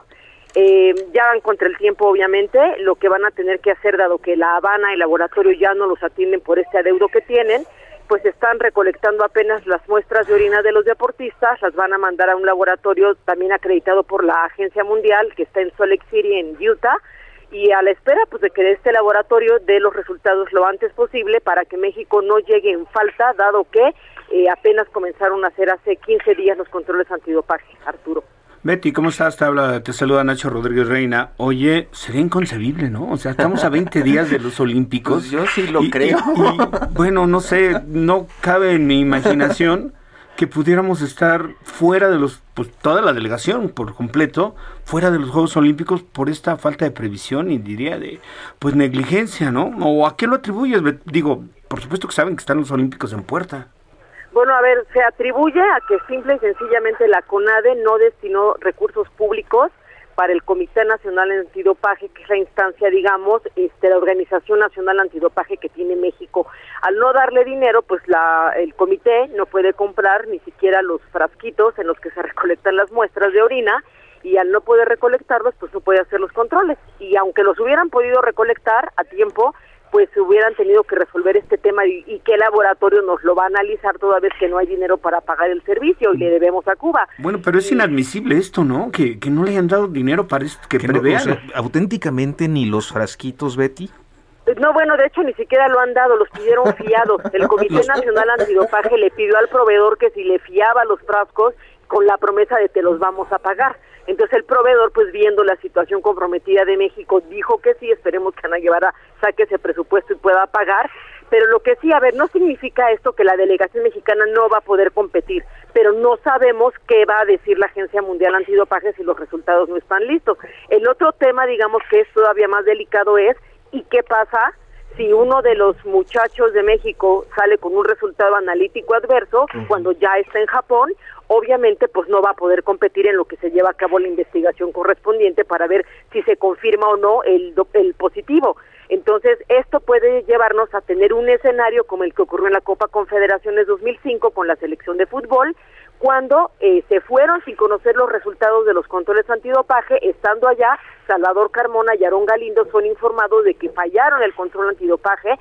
Eh, ya van contra el tiempo, obviamente, lo que van a tener que hacer, dado que La Habana y el laboratorio ya no los atienden por este adeudo que tienen, pues están recolectando apenas las muestras de orina de los deportistas, las van a mandar a un laboratorio también acreditado por la Agencia Mundial, que está en Salt City, en Utah, y a la espera pues de que este laboratorio dé los resultados lo antes posible para que México no llegue en falta, dado que eh, apenas comenzaron a hacer hace 15 días los controles antidopaje, Arturo. Betty, ¿cómo estás? Te habla, te saluda Nacho Rodríguez Reina. Oye, sería inconcebible, ¿no? O sea, estamos a 20 días de los Olímpicos. Pues yo sí lo creo. bueno, no sé, no cabe en mi imaginación que pudiéramos estar fuera de los, pues toda la delegación por completo, fuera de los Juegos Olímpicos por esta falta de previsión y diría de, pues negligencia, ¿no? ¿O a qué lo atribuyes? Digo, por supuesto que saben que están los Olímpicos en puerta. Bueno, a ver, se atribuye a que simple y sencillamente la CONADE no destinó recursos públicos para el Comité Nacional Antidopaje, que es la instancia, digamos, este, la Organización Nacional Antidopaje que tiene México. Al no darle dinero, pues la, el comité no puede comprar ni siquiera los frasquitos en los que se recolectan las muestras de orina y al no poder recolectarlos, pues no puede hacer los controles. Y aunque los hubieran podido recolectar a tiempo, pues hubieran tenido que resolver este tema y, qué laboratorio nos lo va a analizar toda vez que no hay dinero para pagar el servicio y le debemos a Cuba. Bueno, pero es inadmisible esto, ¿no? Que, que no le hayan dado dinero para esto, que, prevean. auténticamente ni los frasquitos, Betty. No, bueno, de hecho ni siquiera lo han dado, los pidieron fiados. El Comité Nacional Antidopaje le pidió al proveedor que si le fiaba los frascos con la promesa de te los vamos a pagar. Entonces el proveedor, pues viendo la situación comprometida de México, dijo que sí, esperemos que Ana Guevara saque ese presupuesto y pueda pagar. Pero lo que sí, a ver, no significa esto que la delegación mexicana no va a poder competir, pero no sabemos qué va a decir la Agencia Mundial Antidopaje si los resultados no están listos. El otro tema, digamos que es todavía más delicado es, ¿y qué pasa si uno de los muchachos de México sale con un resultado analítico adverso cuando ya está en Japón obviamente pues no va a poder competir en lo que se lleva a cabo la investigación correspondiente para ver si se confirma o no el, el positivo. Entonces, esto puede llevarnos a tener un escenario como el que ocurrió en la Copa Confederaciones 2005 con la selección de fútbol, cuando eh, se fueron sin conocer los resultados de los controles antidopaje, estando allá, Salvador Carmona y Aarón Galindo son informados de que fallaron el control antidopaje,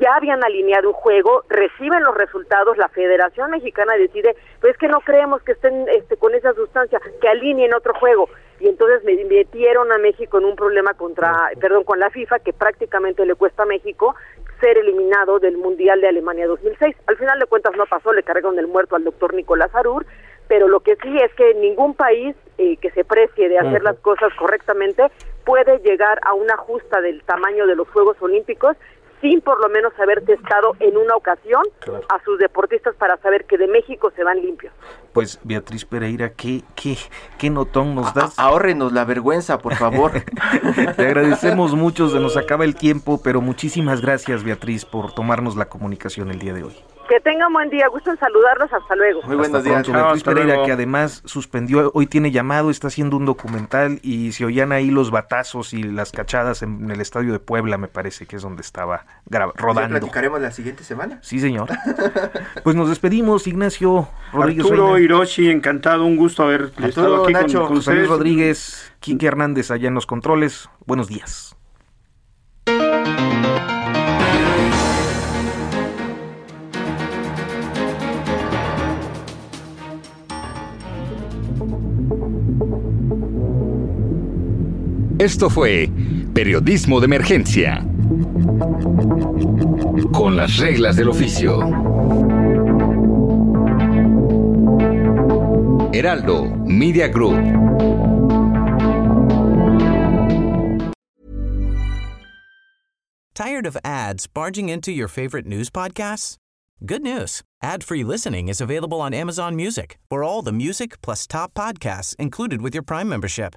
ya habían alineado un juego, reciben los resultados, la Federación Mexicana decide, pues es que no creemos que estén este, con esa sustancia, que alineen otro juego. Y entonces me metieron a México en un problema contra, perdón, con la FIFA que prácticamente le cuesta a México ser eliminado del Mundial de Alemania 2006. Al final de cuentas no pasó, le cargaron el muerto al doctor Nicolás Arur, pero lo que sí es que ningún país eh, que se precie de hacer las cosas correctamente puede llegar a una justa del tamaño de los Juegos Olímpicos sin por lo menos haber testado en una ocasión a sus deportistas para saber que de México se van limpios. Pues Beatriz Pereira, ¿qué, qué, qué notón nos das? ahórrenos la vergüenza, por favor. Te agradecemos mucho, se nos acaba el tiempo, pero muchísimas gracias Beatriz por tomarnos la comunicación el día de hoy. Que tengan buen día, gusto en saludarlos, hasta luego. Muy buenos días. Beatriz Pereira, que además suspendió, hoy tiene llamado, está haciendo un documental y se oían ahí los batazos y las cachadas en el estadio de Puebla, me parece que es donde estaba rodando. ¿Ya platicaremos la siguiente semana? Sí, señor. pues nos despedimos, Ignacio Rodríguez. Arturo Hiroshi, encantado, un gusto haber estado aquí Nacho, con, José Luis Rodríguez, Quique Hernández allá en los controles. Buenos días. Esto fue Periodismo de Emergencia. Con las reglas del oficio. Heraldo Media Group. Tired of ads barging into your favorite news podcasts? Good news. Ad-free listening is available on Amazon Music for all the music plus top podcasts included with your Prime membership.